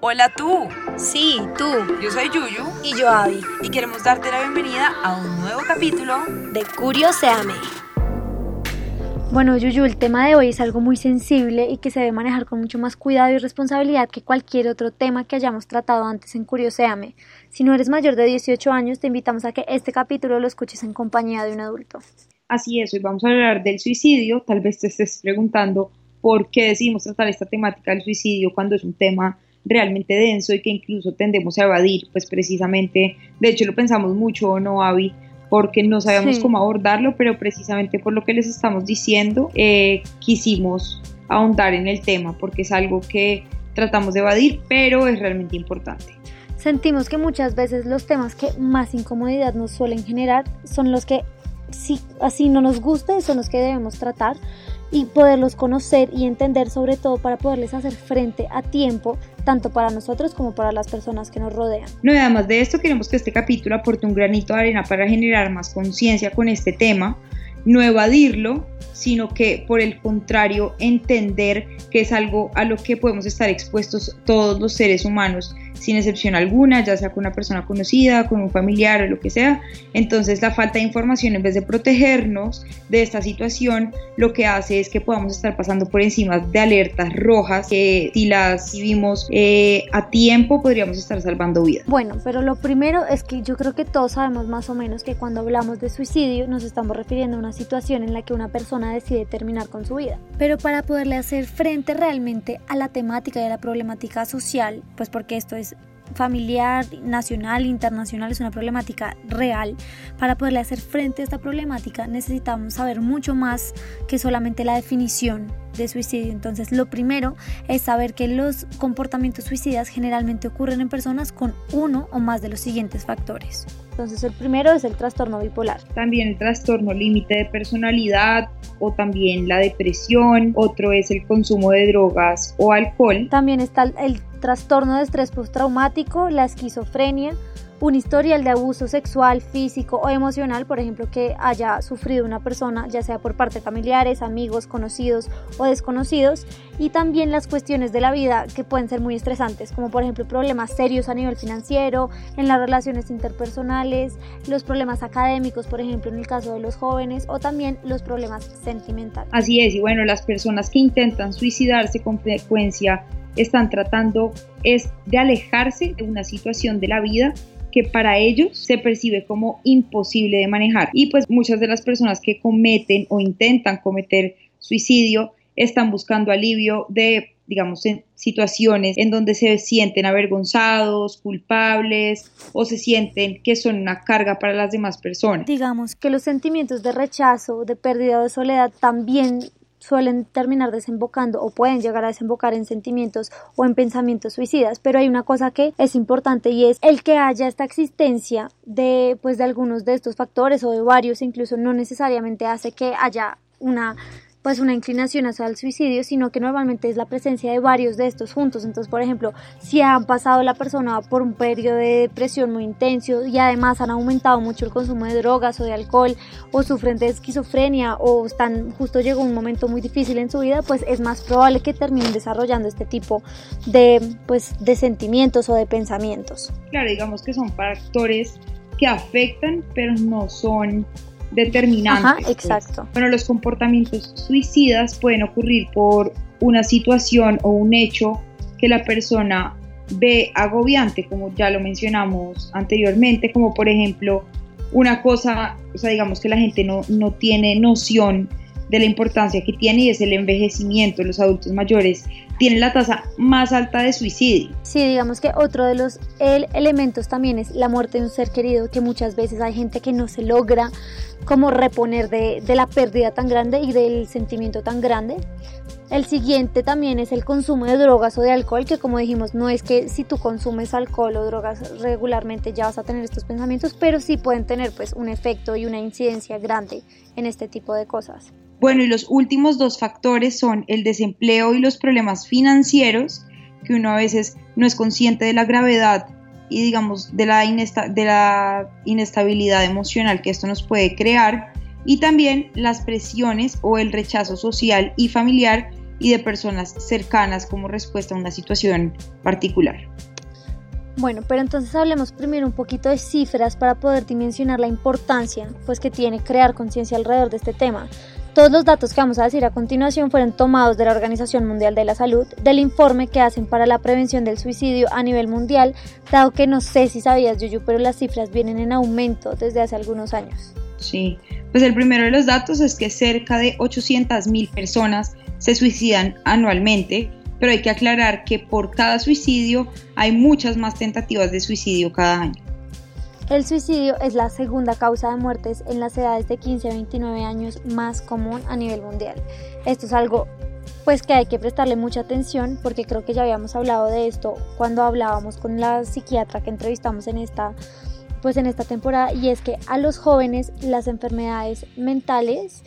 Hola tú. Sí, tú. Yo soy Yuyu. Y yo Abby. Y queremos darte la bienvenida a un nuevo capítulo de Curioseame. Bueno, Yuyu, el tema de hoy es algo muy sensible y que se debe manejar con mucho más cuidado y responsabilidad que cualquier otro tema que hayamos tratado antes en Curioseame. Si no eres mayor de 18 años, te invitamos a que este capítulo lo escuches en compañía de un adulto. Así es, hoy vamos a hablar del suicidio. Tal vez te estés preguntando por qué decidimos tratar esta temática del suicidio cuando es un tema realmente denso y que incluso tendemos a evadir, pues precisamente, de hecho lo pensamos mucho, ¿no, Avi? Porque no sabemos cómo abordarlo, pero precisamente por lo que les estamos diciendo, eh, quisimos ahondar en el tema, porque es algo que tratamos de evadir, pero es realmente importante. Sentimos que muchas veces los temas que más incomodidad nos suelen generar son los que, si así no nos gusta, son los que debemos tratar y poderlos conocer y entender sobre todo para poderles hacer frente a tiempo tanto para nosotros como para las personas que nos rodean. No, y de esto queremos que este capítulo aporte un granito de arena para generar más conciencia con este tema, no evadirlo, sino que por el contrario entender que es algo a lo que podemos estar expuestos todos los seres humanos sin excepción alguna, ya sea con una persona conocida, con un familiar o lo que sea. Entonces la falta de información en vez de protegernos de esta situación, lo que hace es que podamos estar pasando por encima de alertas rojas que si las vivimos eh, a tiempo podríamos estar salvando vidas. Bueno, pero lo primero es que yo creo que todos sabemos más o menos que cuando hablamos de suicidio nos estamos refiriendo a una situación en la que una persona decide terminar con su vida. Pero para poderle hacer frente realmente a la temática y a la problemática social, pues porque esto es familiar, nacional, internacional, es una problemática real. Para poderle hacer frente a esta problemática necesitamos saber mucho más que solamente la definición de suicidio. Entonces, lo primero es saber que los comportamientos suicidas generalmente ocurren en personas con uno o más de los siguientes factores. Entonces, el primero es el trastorno bipolar. También el trastorno límite de personalidad o también la depresión. Otro es el consumo de drogas o alcohol. También está el trastorno de estrés postraumático, la esquizofrenia, un historial de abuso sexual, físico o emocional, por ejemplo, que haya sufrido una persona, ya sea por parte de familiares, amigos, conocidos o desconocidos, y también las cuestiones de la vida que pueden ser muy estresantes, como por ejemplo problemas serios a nivel financiero, en las relaciones interpersonales, los problemas académicos, por ejemplo, en el caso de los jóvenes, o también los problemas sentimentales. Así es, y bueno, las personas que intentan suicidarse con frecuencia están tratando es de alejarse de una situación de la vida que para ellos se percibe como imposible de manejar. Y pues muchas de las personas que cometen o intentan cometer suicidio están buscando alivio de, digamos, en situaciones en donde se sienten avergonzados, culpables o se sienten que son una carga para las demás personas. Digamos que los sentimientos de rechazo, de pérdida de soledad también suelen terminar desembocando o pueden llegar a desembocar en sentimientos o en pensamientos suicidas, pero hay una cosa que es importante y es el que haya esta existencia de pues de algunos de estos factores o de varios incluso no necesariamente hace que haya una pues una inclinación hacia el suicidio, sino que normalmente es la presencia de varios de estos juntos. Entonces, por ejemplo, si han pasado la persona por un periodo de depresión muy intenso y además han aumentado mucho el consumo de drogas o de alcohol o sufren de esquizofrenia o están justo llegó un momento muy difícil en su vida, pues es más probable que terminen desarrollando este tipo de pues de sentimientos o de pensamientos. Claro, digamos que son factores que afectan, pero no son determinantes. Ajá, pues. exacto. Bueno, los comportamientos suicidas pueden ocurrir por una situación o un hecho que la persona ve agobiante, como ya lo mencionamos anteriormente, como por ejemplo una cosa, o sea, digamos que la gente no, no tiene noción de la importancia que tiene y es el envejecimiento. Los adultos mayores tienen la tasa más alta de suicidio. Sí, digamos que otro de los elementos también es la muerte de un ser querido, que muchas veces hay gente que no se logra como reponer de, de la pérdida tan grande y del sentimiento tan grande. El siguiente también es el consumo de drogas o de alcohol, que como dijimos, no es que si tú consumes alcohol o drogas regularmente ya vas a tener estos pensamientos, pero sí pueden tener pues un efecto y una incidencia grande en este tipo de cosas. Bueno, y los últimos dos factores son el desempleo y los problemas financieros, que uno a veces no es consciente de la gravedad y digamos de la, de la inestabilidad emocional que esto nos puede crear, y también las presiones o el rechazo social y familiar y de personas cercanas como respuesta a una situación particular. Bueno, pero entonces hablemos primero un poquito de cifras para poder dimensionar la importancia pues, que tiene crear conciencia alrededor de este tema. Todos los datos que vamos a decir a continuación fueron tomados de la Organización Mundial de la Salud, del informe que hacen para la prevención del suicidio a nivel mundial, dado que no sé si sabías, Yuyu, pero las cifras vienen en aumento desde hace algunos años. Sí, pues el primero de los datos es que cerca de 800.000 personas se suicidan anualmente, pero hay que aclarar que por cada suicidio hay muchas más tentativas de suicidio cada año. El suicidio es la segunda causa de muertes en las edades de 15 a 29 años más común a nivel mundial. Esto es algo pues que hay que prestarle mucha atención porque creo que ya habíamos hablado de esto cuando hablábamos con la psiquiatra que entrevistamos en esta pues en esta temporada y es que a los jóvenes las enfermedades mentales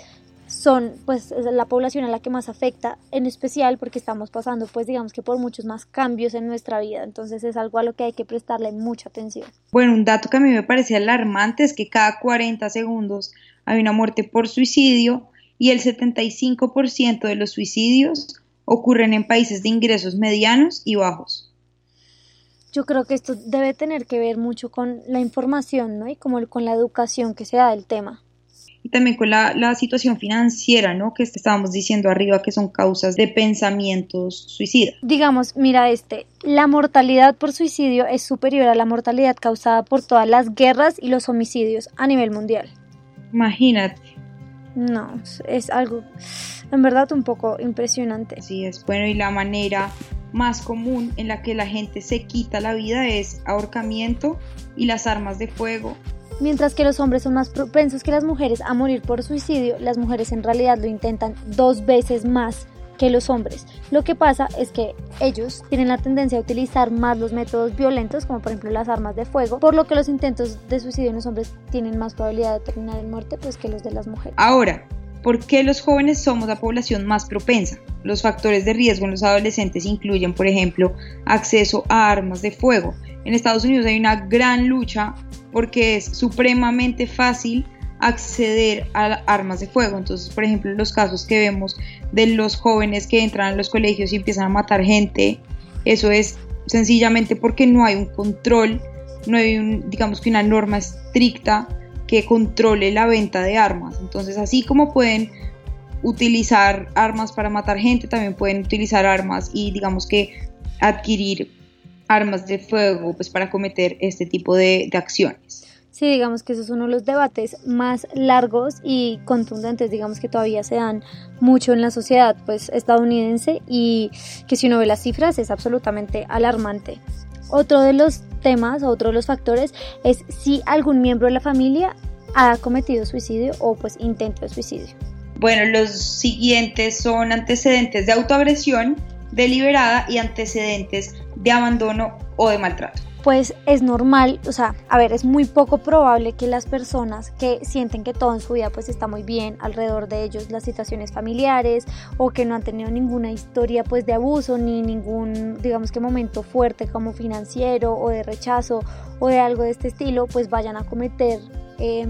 son pues la población a la que más afecta, en especial porque estamos pasando pues digamos que por muchos más cambios en nuestra vida, entonces es algo a lo que hay que prestarle mucha atención. Bueno, un dato que a mí me parece alarmante es que cada 40 segundos hay una muerte por suicidio y el 75% de los suicidios ocurren en países de ingresos medianos y bajos. Yo creo que esto debe tener que ver mucho con la información, ¿no? Y como con la educación que se da del tema y también con la, situación financiera, ¿no? Que estábamos diciendo arriba que son causas de pensamientos suicidas. Digamos, mira este, la mortalidad por suicidio es superior a la mortalidad causada por todas las guerras y los homicidios a nivel mundial. Imagínate. No, es algo en verdad un poco impresionante. Sí, es bueno y la manera más común en la que la gente se quita la vida es ahorcamiento y las armas de fuego Mientras que los hombres son más propensos que las mujeres a morir por suicidio, las mujeres en realidad lo intentan dos veces más que los hombres. Lo que pasa es que ellos tienen la tendencia a utilizar más los métodos violentos, como por ejemplo las armas de fuego, por lo que los intentos de suicidio en los hombres tienen más probabilidad de terminar en muerte pues, que los de las mujeres. Ahora, ¿Por qué los jóvenes somos la población más propensa? Los factores de riesgo en los adolescentes incluyen, por ejemplo, acceso a armas de fuego. En Estados Unidos hay una gran lucha porque es supremamente fácil acceder a armas de fuego. Entonces, por ejemplo, los casos que vemos de los jóvenes que entran a los colegios y empiezan a matar gente, eso es sencillamente porque no hay un control, no hay digamos que una norma estricta que controle la venta de armas. Entonces, así como pueden utilizar armas para matar gente, también pueden utilizar armas y digamos que adquirir armas de fuego pues para cometer este tipo de, de acciones. Sí, digamos que eso es uno de los debates más largos y contundentes, digamos que todavía se dan mucho en la sociedad pues estadounidense y que si uno ve las cifras es absolutamente alarmante. Otro de los temas, otro de los factores es si algún miembro de la familia ha cometido suicidio o pues intento de suicidio. Bueno, los siguientes son antecedentes de autoagresión deliberada y antecedentes de abandono o de maltrato. Pues es normal, o sea, a ver, es muy poco probable que las personas que sienten que todo en su vida pues está muy bien alrededor de ellos, las situaciones familiares o que no han tenido ninguna historia pues de abuso ni ningún, digamos que momento fuerte como financiero o de rechazo o de algo de este estilo, pues vayan a cometer eh,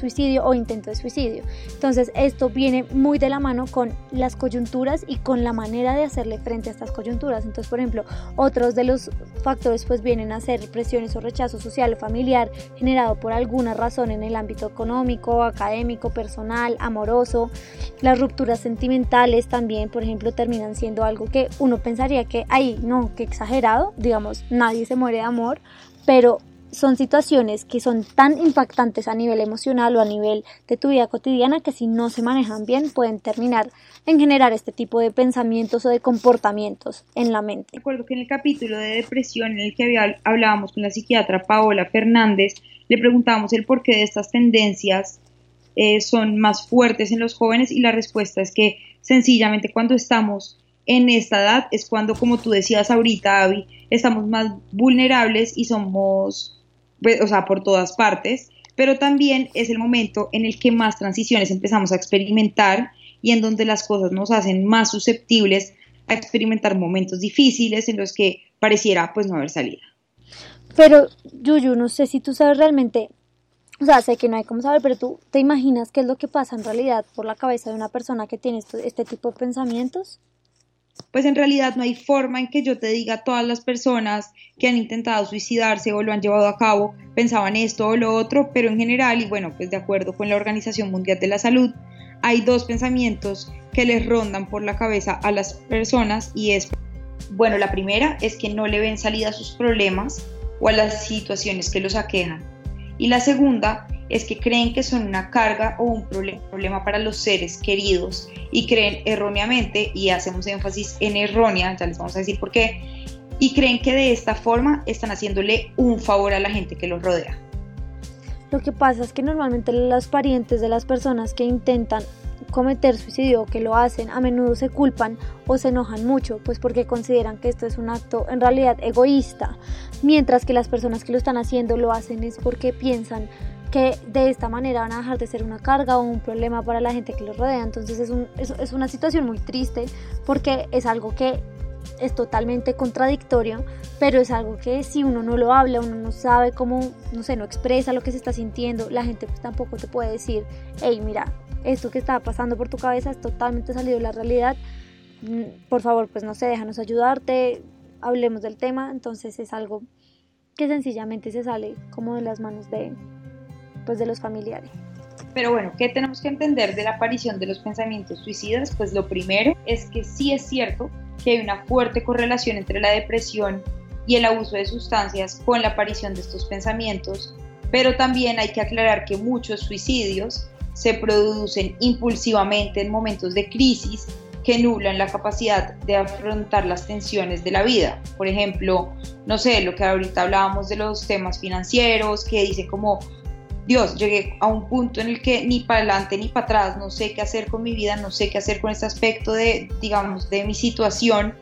suicidio o intento de suicidio. Entonces esto viene muy de la mano con las coyunturas y con la manera de hacerle frente a estas coyunturas. Entonces, por ejemplo, otros de los factores pues vienen a ser presiones o rechazo social o familiar generado por alguna razón en el ámbito económico, académico, personal, amoroso. Las rupturas sentimentales también, por ejemplo, terminan siendo algo que uno pensaría que, ay, no, que exagerado, digamos, nadie se muere de amor, pero son situaciones que son tan impactantes a nivel emocional o a nivel de tu vida cotidiana que si no se manejan bien pueden terminar en generar este tipo de pensamientos o de comportamientos en la mente. Recuerdo que en el capítulo de depresión en el que hablábamos con la psiquiatra Paola Fernández, le preguntábamos el porqué de estas tendencias eh, son más fuertes en los jóvenes y la respuesta es que sencillamente cuando estamos en esta edad es cuando, como tú decías ahorita, Avi, estamos más vulnerables y somos o sea, por todas partes, pero también es el momento en el que más transiciones empezamos a experimentar y en donde las cosas nos hacen más susceptibles a experimentar momentos difíciles en los que pareciera pues no haber salida. Pero Yuyu, no sé si tú sabes realmente, o sea, sé que no hay cómo saber, pero tú te imaginas qué es lo que pasa en realidad por la cabeza de una persona que tiene este tipo de pensamientos? Pues en realidad no hay forma en que yo te diga a todas las personas que han intentado suicidarse o lo han llevado a cabo pensaban esto o lo otro, pero en general y bueno, pues de acuerdo con la Organización Mundial de la Salud, hay dos pensamientos que les rondan por la cabeza a las personas y es, bueno, la primera es que no le ven salida a sus problemas o a las situaciones que los aquejan. Y la segunda es que creen que son una carga o un problema para los seres queridos y creen erróneamente, y hacemos énfasis en errónea, ya les vamos a decir por qué, y creen que de esta forma están haciéndole un favor a la gente que los rodea. Lo que pasa es que normalmente los parientes de las personas que intentan cometer suicidio o que lo hacen a menudo se culpan o se enojan mucho, pues porque consideran que esto es un acto en realidad egoísta, mientras que las personas que lo están haciendo lo hacen es porque piensan que de esta manera van a dejar de ser una carga o un problema para la gente que los rodea. Entonces es, un, es, una situación muy triste porque es algo que es totalmente contradictorio, pero es algo que si uno no lo habla, uno no sabe cómo, no sé, no expresa lo que se está sintiendo, la gente pues tampoco te puede decir, hey, mira, esto que está pasando por tu cabeza es totalmente salido de la realidad, mm, por favor, pues no sé, déjanos ayudarte, hablemos del tema, entonces es algo que sencillamente se sale como de las manos de, pues, de los familiares. Pero bueno, ¿qué tenemos que entender de la aparición de los pensamientos suicidas? Pues lo primero es que sí es cierto que hay una fuerte correlación entre la depresión y el abuso de sustancias con la aparición de estos pensamientos, pero también hay que aclarar que muchos suicidios se producen impulsivamente en momentos de crisis que nublan la capacidad de afrontar las tensiones de la vida. Por ejemplo, no sé, lo que ahorita hablábamos de los temas financieros, que dice como, Dios, llegué a un punto en el que ni para adelante ni para atrás, no sé qué hacer con mi vida, no sé qué hacer con este aspecto de, digamos, de mi situación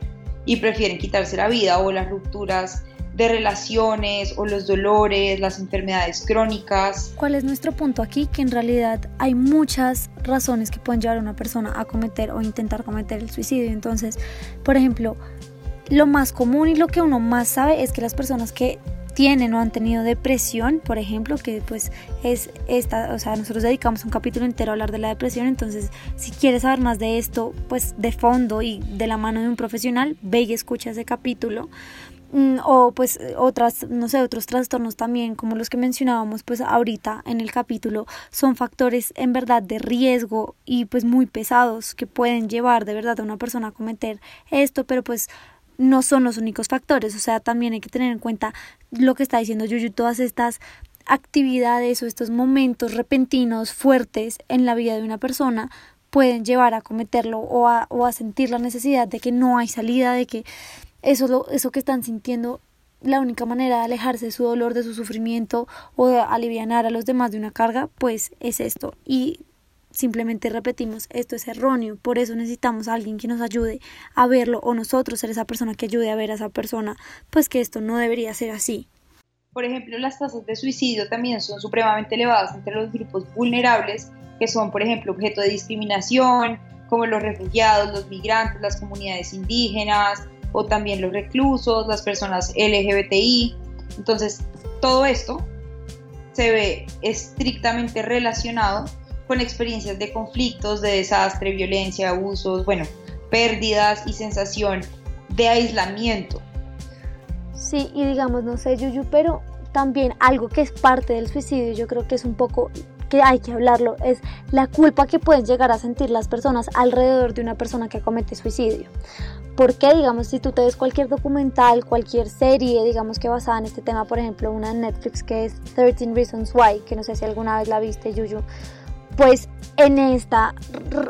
y prefieren quitarse la vida o las rupturas de relaciones o los dolores, las enfermedades crónicas. ¿Cuál es nuestro punto aquí? Que en realidad hay muchas razones que pueden llevar a una persona a cometer o intentar cometer el suicidio. Entonces, por ejemplo, lo más común y lo que uno más sabe es que las personas que tienen o han tenido depresión, por ejemplo, que pues es esta, o sea, nosotros dedicamos un capítulo entero a hablar de la depresión, entonces si quieres saber más de esto, pues de fondo y de la mano de un profesional, ve y escucha ese capítulo. Mm, o pues otras, no sé, otros trastornos también, como los que mencionábamos pues ahorita en el capítulo, son factores en verdad de riesgo y pues muy pesados que pueden llevar de verdad a una persona a cometer esto, pero pues no son los únicos factores, o sea, también hay que tener en cuenta lo que está diciendo Yuyu, todas estas actividades o estos momentos repentinos fuertes en la vida de una persona pueden llevar a cometerlo o a, o a sentir la necesidad de que no hay salida, de que eso, lo, eso que están sintiendo, la única manera de alejarse de su dolor, de su sufrimiento o de aliviar a los demás de una carga, pues es esto. Y simplemente repetimos, esto es erróneo, por eso necesitamos a alguien que nos ayude a verlo o nosotros ser esa persona que ayude a ver a esa persona, pues que esto no debería ser así. Por ejemplo, las tasas de suicidio también son supremamente elevadas entre los grupos vulnerables, que son, por ejemplo, objeto de discriminación, como los refugiados, los migrantes, las comunidades indígenas o también los reclusos, las personas LGBTI. Entonces, todo esto se ve estrictamente relacionado con experiencias de conflictos, de desastre, violencia, abusos, bueno, pérdidas y sensación de aislamiento. Sí, y digamos, no sé, Yuyu, pero también algo que es parte del suicidio, yo creo que es un poco que hay que hablarlo, es la culpa que pueden llegar a sentir las personas alrededor de una persona que comete suicidio. Porque, digamos, si tú te ves cualquier documental, cualquier serie, digamos que basada en este tema, por ejemplo, una en Netflix que es 13 Reasons Why, que no sé si alguna vez la viste, Yuyu, pues en esta,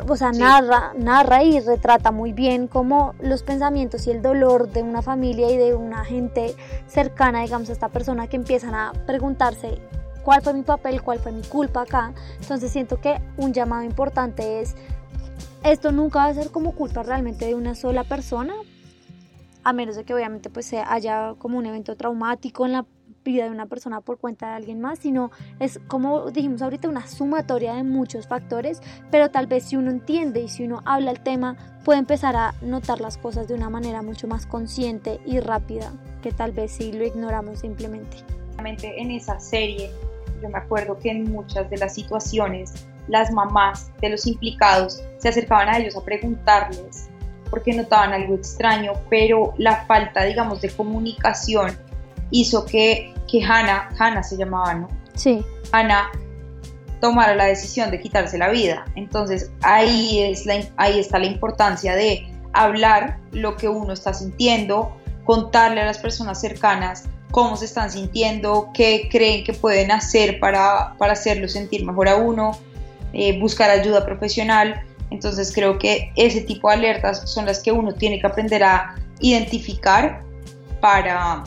o sea, narra, narra y retrata muy bien cómo los pensamientos y el dolor de una familia y de una gente cercana, digamos, a esta persona que empiezan a preguntarse cuál fue mi papel, cuál fue mi culpa acá. Entonces siento que un llamado importante es, esto nunca va a ser como culpa realmente de una sola persona, a menos de que obviamente pues haya como un evento traumático en la vida de una persona por cuenta de alguien más, sino es como dijimos ahorita una sumatoria de muchos factores, pero tal vez si uno entiende y si uno habla el tema, puede empezar a notar las cosas de una manera mucho más consciente y rápida, que tal vez si lo ignoramos simplemente. En esa serie, yo me acuerdo que en muchas de las situaciones, las mamás de los implicados se acercaban a ellos a preguntarles porque notaban algo extraño, pero la falta, digamos, de comunicación hizo que, que Hannah, Hannah se llamaba, ¿no? Sí. Hannah tomara la decisión de quitarse la vida. Entonces ahí, es la, ahí está la importancia de hablar lo que uno está sintiendo, contarle a las personas cercanas cómo se están sintiendo, qué creen que pueden hacer para, para hacerlo sentir mejor a uno, eh, buscar ayuda profesional. Entonces creo que ese tipo de alertas son las que uno tiene que aprender a identificar para,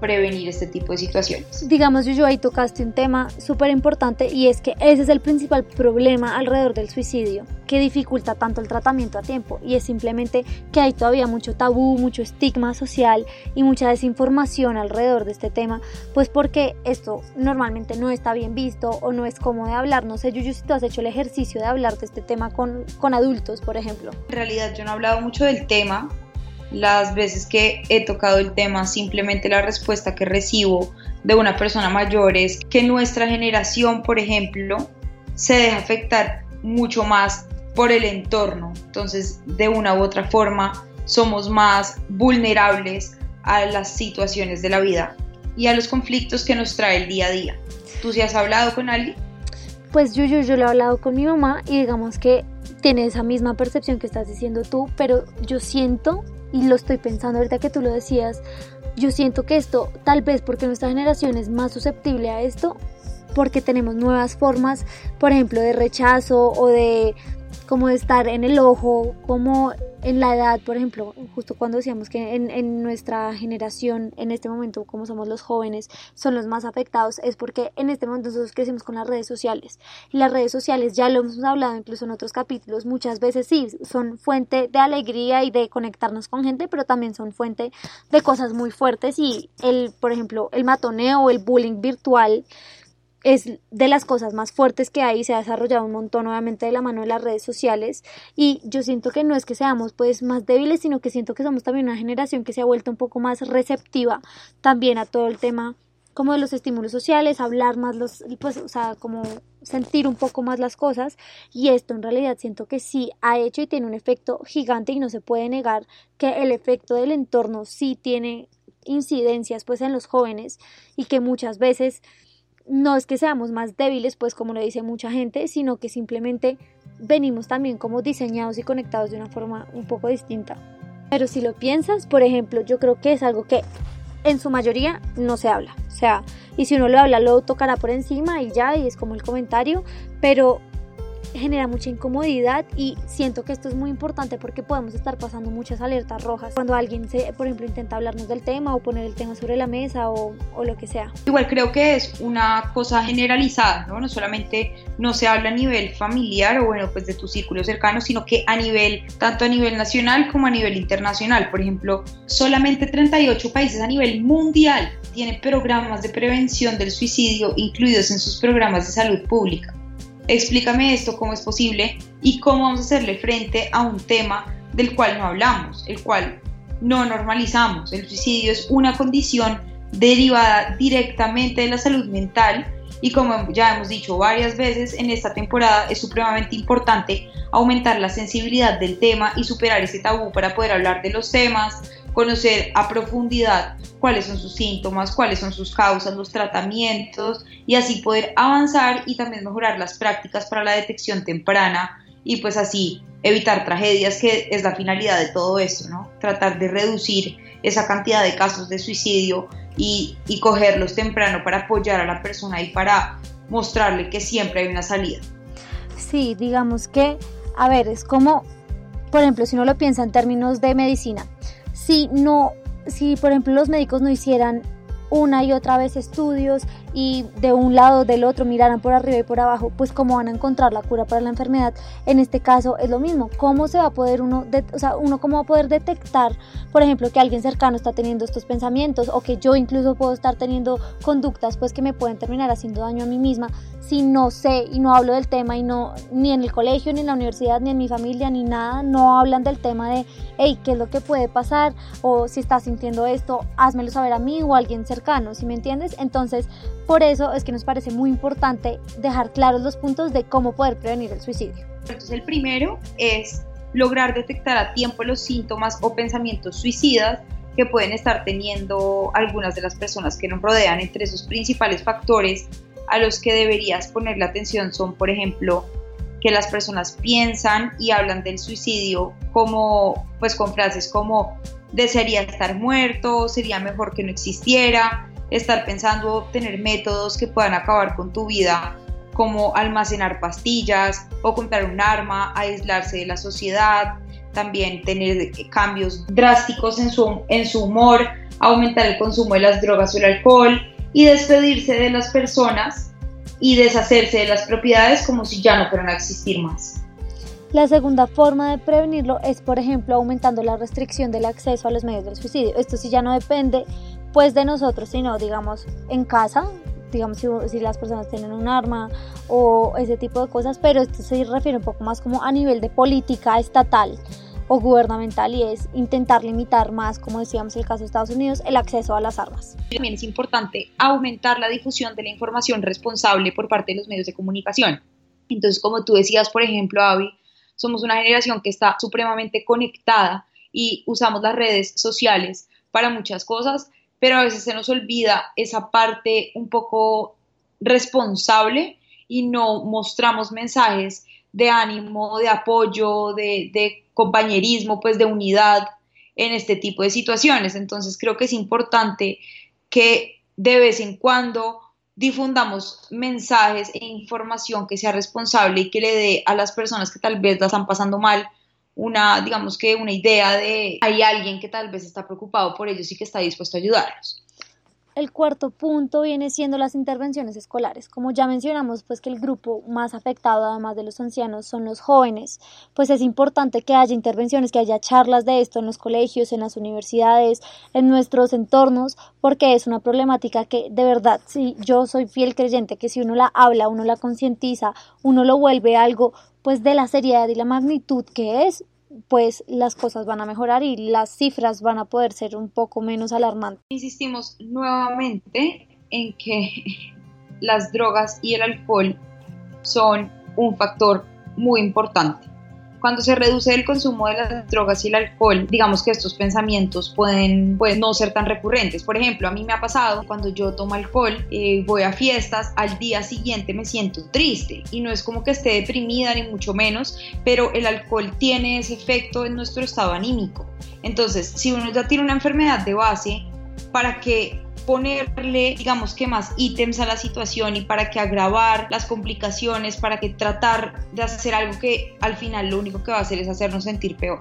prevenir este tipo de situaciones. Digamos, yo ahí tocaste un tema súper importante y es que ese es el principal problema alrededor del suicidio, que dificulta tanto el tratamiento a tiempo y es simplemente que hay todavía mucho tabú, mucho estigma social y mucha desinformación alrededor de este tema, pues porque esto normalmente no está bien visto o no es cómodo de hablar. No sé, Yuyu, si tú has hecho el ejercicio de hablar de este tema con, con adultos, por ejemplo. En realidad yo no he hablado mucho del tema, las veces que he tocado el tema, simplemente la respuesta que recibo de una persona mayor es que nuestra generación, por ejemplo, se deja afectar mucho más por el entorno. Entonces, de una u otra forma, somos más vulnerables a las situaciones de la vida y a los conflictos que nos trae el día a día. ¿Tú sí has hablado con alguien? Pues yo, yo, yo lo he hablado con mi mamá y digamos que tiene esa misma percepción que estás diciendo tú, pero yo siento y lo estoy pensando ahorita que tú lo decías, yo siento que esto, tal vez porque nuestra generación es más susceptible a esto, porque tenemos nuevas formas, por ejemplo, de rechazo o de como estar en el ojo, como en la edad, por ejemplo, justo cuando decíamos que en, nuestra generación, en este momento, como somos los jóvenes, son los más afectados, es porque en este momento nosotros crecimos con las redes sociales. Y las redes sociales, ya lo hemos hablado incluso en otros capítulos, muchas veces sí, son fuente de alegría y de conectarnos con gente, pero también son fuente de cosas muy fuertes y el, por ejemplo, el matoneo el bullying virtual es de las cosas más fuertes que hay, se ha desarrollado un montón obviamente de la mano de las redes sociales. Y yo siento que no es que seamos pues más débiles, sino que siento que somos también una generación que se ha vuelto un poco más receptiva también a todo el tema como de los estímulos sociales, hablar más los, pues, o sea, como sentir un poco más las cosas. Y esto en realidad siento que sí ha hecho y tiene un efecto gigante y no se puede negar que el efecto del entorno sí tiene incidencias pues en los jóvenes y que muchas veces no es que seamos más débiles, pues como lo dice mucha gente, sino que simplemente venimos también como diseñados y conectados de una forma un poco distinta. Pero si lo piensas, por ejemplo, yo creo que es algo que en su mayoría no se habla. O sea, y si uno lo habla, lo tocará por encima y ya, y es como el comentario, pero genera mucha incomodidad y siento que esto es muy importante porque podemos estar pasando muchas alertas rojas cuando alguien, se, por ejemplo, intenta hablarnos del tema o poner el tema sobre la mesa o, lo que sea. Igual creo que es una cosa generalizada, ¿no? No solamente no se habla a nivel familiar o bueno, pues de tu círculo cercano, sino que a nivel, tanto a nivel nacional como a nivel internacional. Por ejemplo, solamente 38 países a nivel mundial tienen programas de prevención del suicidio incluidos en sus programas de salud pública explícame esto, cómo es posible y cómo vamos a hacerle frente a un tema del cual no hablamos, el cual no normalizamos. El suicidio es una condición derivada directamente de la salud mental y como ya hemos dicho varias veces en esta temporada es supremamente importante aumentar la sensibilidad del tema y superar ese tabú para poder hablar de los temas, conocer a profundidad cuáles son sus síntomas, cuáles son sus causas, los tratamientos y así poder avanzar y también mejorar las prácticas para la detección temprana y pues así evitar tragedias que es la finalidad de todo esto, ¿no? Tratar de reducir esa cantidad de casos de suicidio y, y cogerlos temprano para apoyar a la persona y para mostrarle que siempre hay una salida. Sí, digamos que, a ver, es como, por ejemplo, si uno lo piensa en términos de medicina, si no, si por ejemplo los médicos no hicieran una y otra vez estudios y de un lado del otro miraran por arriba y por abajo, pues cómo van a encontrar la cura para la enfermedad. En este caso es lo mismo, cómo se va a poder uno, o sea, uno cómo va a poder detectar, por ejemplo, que alguien cercano está teniendo estos pensamientos o que yo incluso puedo estar teniendo conductas pues que me pueden terminar haciendo daño a mí misma si no sé y no hablo del tema y no ni en el colegio ni en la universidad ni en mi familia ni nada no hablan del tema de hey qué es lo que puede pasar o si estás sintiendo esto házmelo saber a mí o a alguien cercano si me entiendes entonces por eso es que nos parece muy importante dejar claros los puntos de cómo poder prevenir el suicidio. Entonces el primero es lograr detectar a tiempo los síntomas o pensamientos suicidas que pueden estar teniendo algunas de las personas que nos rodean. Entre esos principales factores a los que deberías ponerle atención son, por ejemplo, que las personas piensan y hablan del suicidio como, pues con frases como desearía estar muerto, sería mejor que no existiera, estar pensando tener métodos que puedan acabar con tu vida como almacenar pastillas o comprar un arma, aislarse de la sociedad, también tener cambios drásticos en su, en su humor, aumentar el consumo de las drogas o el alcohol y despedirse de las personas y deshacerse de las propiedades como si ya no fueran a existir más. La segunda forma de prevenirlo es, por ejemplo, aumentando la restricción del acceso a los medios del suicidio. Esto sí ya no depende pues de nosotros, sino digamos en casa, digamos si, las personas tienen un arma o ese tipo de cosas, pero esto se refiere un poco más como a nivel de política estatal o gubernamental y es intentar limitar más, como decíamos en el caso de Estados Unidos, el acceso a las armas. También es importante aumentar la difusión de la información responsable por parte de los medios de comunicación. Entonces, como tú decías, por ejemplo, Avi, somos una generación que está supremamente conectada y usamos las redes sociales para muchas cosas, pero a veces se nos olvida esa parte un poco responsable y no mostramos mensajes de ánimo, de apoyo, de, compañerismo, pues de unidad en este tipo de situaciones. Entonces creo que es importante que de vez en cuando difundamos mensajes e información que sea responsable y que le dé a las personas que tal vez la están pasando mal una, digamos que una idea de hay alguien que tal vez está preocupado por ellos y que está dispuesto a ayudarlos. El cuarto punto viene siendo las intervenciones escolares. Como ya mencionamos, pues que el grupo más afectado, además de los ancianos, son los jóvenes. Pues es importante que haya intervenciones, que haya charlas de esto en los colegios, en las universidades, en nuestros entornos, porque es una problemática que de verdad, sí, yo soy fiel creyente que si uno la habla, uno la concientiza, uno lo vuelve algo pues de la seriedad y la magnitud que es, pues las cosas van a mejorar y las cifras van a poder ser un poco menos alarmantes. Insistimos nuevamente en que las drogas y el alcohol son un factor muy importante cuando se reduce el consumo de las drogas y el alcohol, digamos que estos pensamientos pueden, pueden no ser tan recurrentes. Por ejemplo, a mí me ha pasado cuando yo tomo alcohol, eh, voy a fiestas, al día siguiente me siento triste y no es como que esté deprimida ni mucho menos, pero el alcohol tiene ese efecto en nuestro estado anímico. Entonces, si uno ya tiene una enfermedad de base, para que ponerle, digamos que más ítems a la situación y para que agravar las complicaciones, para que tratar de hacer algo que al final lo único que va a hacer es hacernos sentir peor.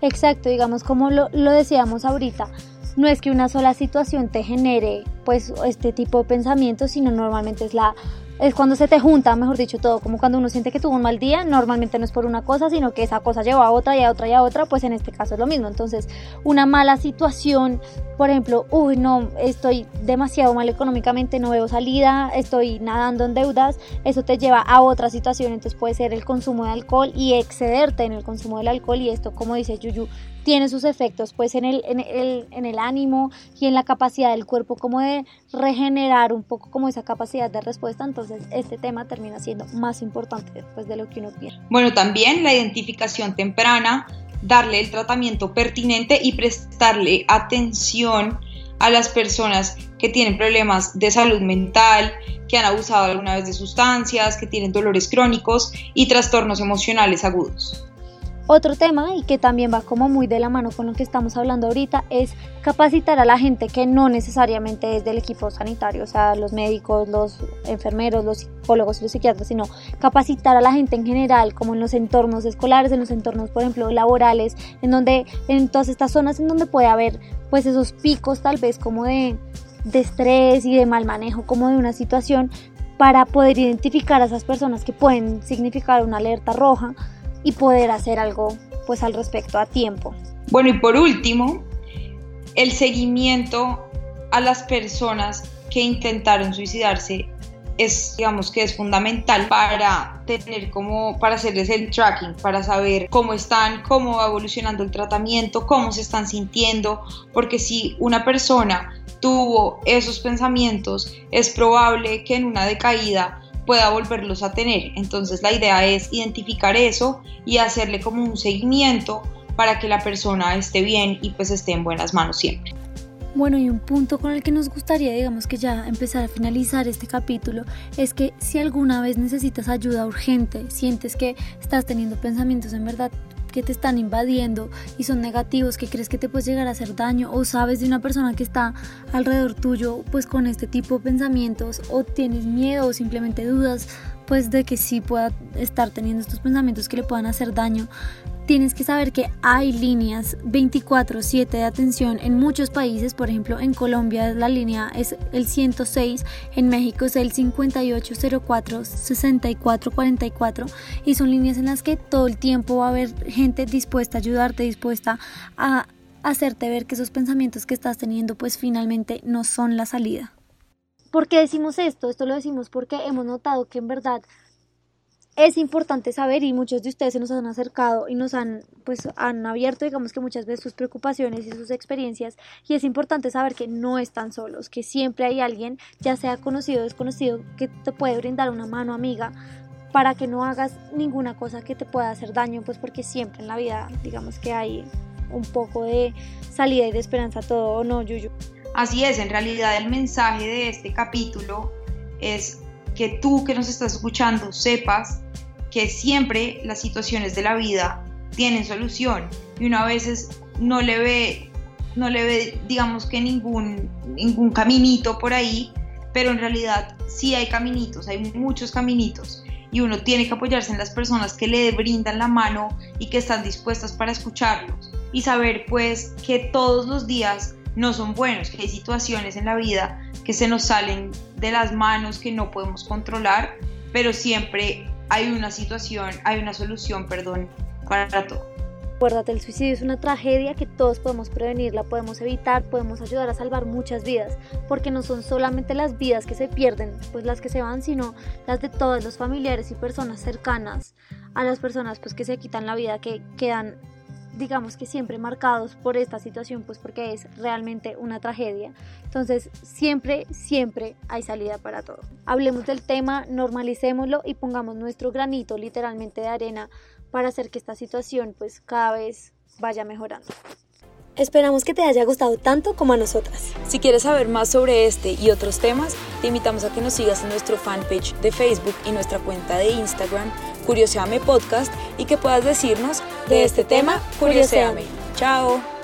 Exacto, digamos como lo, lo decíamos ahorita, no es que una sola situación te genere pues este tipo de pensamientos, sino normalmente es la es cuando se te junta, mejor dicho, todo, como cuando uno siente que tuvo un mal día, normalmente no es por una cosa, sino que esa cosa lleva a otra y a otra y a otra, pues en este caso es lo mismo. Entonces, una mala situación, por ejemplo, uy, no, estoy demasiado mal económicamente, no veo salida, estoy nadando en deudas, eso te lleva a otra situación, entonces puede ser el consumo de alcohol y excederte en el consumo del alcohol y esto, como dice Yuyu, tiene sus efectos pues en el, en el, en el ánimo y en la capacidad del cuerpo como de regenerar un poco como esa capacidad de respuesta, entonces este tema termina siendo más importante después de lo que uno quiere. Bueno, también la identificación temprana, darle el tratamiento pertinente y prestarle atención a las personas que tienen problemas de salud mental, que han abusado alguna vez de sustancias, que tienen dolores crónicos y trastornos emocionales agudos. Otro tema y que también va como muy de la mano con lo que estamos hablando ahorita es capacitar a la gente que no necesariamente es del equipo sanitario, o sea, los médicos, los enfermeros, los psicólogos, los psiquiatras, sino capacitar a la gente en general, como en los entornos escolares, en los entornos, por ejemplo, laborales, en donde, en todas estas zonas en donde puede haber pues esos picos tal vez como de, de estrés y de mal manejo como de una situación para poder identificar a esas personas que pueden significar una alerta roja y poder hacer algo pues al respecto a tiempo. Bueno, y por último, el seguimiento a las personas que intentaron suicidarse es, digamos que es fundamental para tener como, para hacerles el tracking, para saber cómo están, cómo va evolucionando el tratamiento, cómo se están sintiendo, porque si una persona tuvo esos pensamientos, es probable que en una decaída pueda volverlos a tener. Entonces la idea es identificar eso y hacerle como un seguimiento para que la persona esté bien y pues esté en buenas manos siempre. Bueno, y un punto con el que nos gustaría, digamos que ya empezar a finalizar este capítulo, es que si alguna vez necesitas ayuda urgente, sientes que estás teniendo pensamientos en verdad que te están invadiendo y son negativos, que crees que te puedes llegar a hacer daño o sabes de una persona que está alrededor tuyo pues con este tipo de pensamientos o tienes miedo o simplemente dudas pues de que sí pueda estar teniendo estos pensamientos que le puedan hacer daño, tienes que saber que hay líneas 24/7 de atención en muchos países, por ejemplo en Colombia la línea es el 106, en México es el 5804-6444 y son líneas en las que todo el tiempo va a haber gente dispuesta a ayudarte, dispuesta a hacerte ver que esos pensamientos que estás teniendo pues finalmente no son la salida. ¿Por qué decimos esto? Esto lo decimos porque hemos notado que en verdad es importante saber y muchos de ustedes se nos han acercado y nos han pues han abierto digamos que muchas veces sus preocupaciones y sus experiencias y es importante saber que no están solos, que siempre hay alguien, ya sea conocido o desconocido, que te puede brindar una mano amiga para que no hagas ninguna cosa que te pueda hacer daño, pues porque siempre en la vida digamos que hay un poco de salida y de esperanza todo, ¿o no, Yuyu? Así es, en realidad el mensaje de este capítulo es que tú que nos estás escuchando sepas que siempre las situaciones de la vida tienen solución y una a veces no le ve, no le ve digamos que ningún, ningún caminito por ahí, pero en realidad sí hay caminitos, hay muchos caminitos y uno tiene que apoyarse en las personas que le brindan la mano y que están dispuestas para escucharlos y saber pues que todos los días no son buenos, que hay situaciones en la vida que se nos salen de las manos, que no podemos controlar, pero siempre hay una situación, hay una solución, perdón, para todo. Acuérdate, el suicidio es una tragedia que todos podemos prevenir, la podemos evitar, podemos ayudar a salvar muchas vidas, porque no son solamente las vidas que se pierden, pues las que se van, sino las de todos los familiares y personas cercanas a las personas pues que se quitan la vida, que quedan digamos que siempre marcados por esta situación, pues porque es realmente una tragedia. Entonces, siempre, siempre hay salida para todo. Hablemos del tema, normalicémoslo y pongamos nuestro granito literalmente de arena para hacer que esta situación pues cada vez vaya mejorando. Esperamos que te haya gustado tanto como a nosotras. Si quieres saber más sobre este y otros temas, te invitamos a que nos sigas en nuestro fanpage de Facebook y nuestra cuenta de Instagram, Curioseame Podcast, y que puedas decirnos de este tema, Curioseame. Chao.